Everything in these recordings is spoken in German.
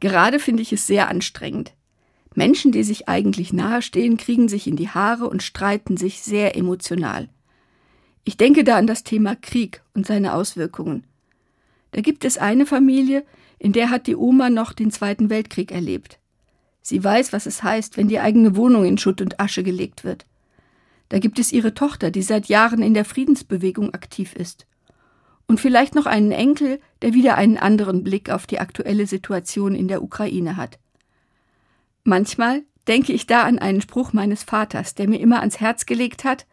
Gerade finde ich es sehr anstrengend. Menschen, die sich eigentlich nahestehen, kriegen sich in die Haare und streiten sich sehr emotional. Ich denke da an das Thema Krieg und seine Auswirkungen. Da gibt es eine Familie, in der hat die Oma noch den Zweiten Weltkrieg erlebt. Sie weiß, was es heißt, wenn die eigene Wohnung in Schutt und Asche gelegt wird. Da gibt es ihre Tochter, die seit Jahren in der Friedensbewegung aktiv ist. Und vielleicht noch einen Enkel, der wieder einen anderen Blick auf die aktuelle Situation in der Ukraine hat. Manchmal denke ich da an einen Spruch meines Vaters, der mir immer ans Herz gelegt hat,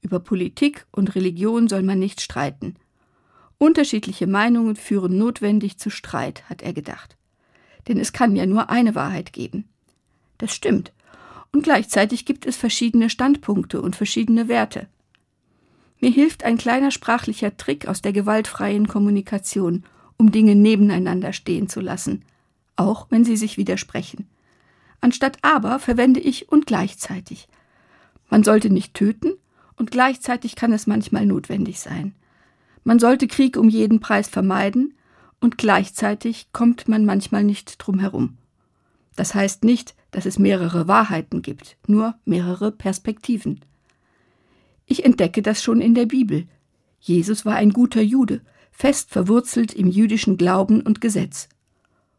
über Politik und Religion soll man nicht streiten. Unterschiedliche Meinungen führen notwendig zu Streit, hat er gedacht. Denn es kann ja nur eine Wahrheit geben. Das stimmt. Und gleichzeitig gibt es verschiedene Standpunkte und verschiedene Werte. Mir hilft ein kleiner sprachlicher Trick aus der gewaltfreien Kommunikation, um Dinge nebeneinander stehen zu lassen, auch wenn sie sich widersprechen. Anstatt aber verwende ich und gleichzeitig. Man sollte nicht töten und gleichzeitig kann es manchmal notwendig sein. Man sollte Krieg um jeden Preis vermeiden und gleichzeitig kommt man manchmal nicht drum herum. Das heißt nicht, dass es mehrere Wahrheiten gibt, nur mehrere Perspektiven. Ich entdecke das schon in der Bibel. Jesus war ein guter Jude, fest verwurzelt im jüdischen Glauben und Gesetz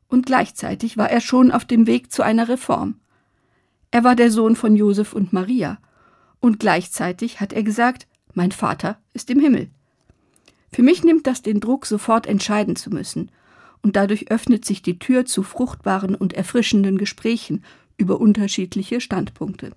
und gleichzeitig war er schon auf dem Weg zu einer Reform. Er war der Sohn von Josef und Maria, und gleichzeitig hat er gesagt, mein Vater ist im Himmel. Für mich nimmt das den Druck, sofort entscheiden zu müssen, und dadurch öffnet sich die Tür zu fruchtbaren und erfrischenden Gesprächen über unterschiedliche Standpunkte.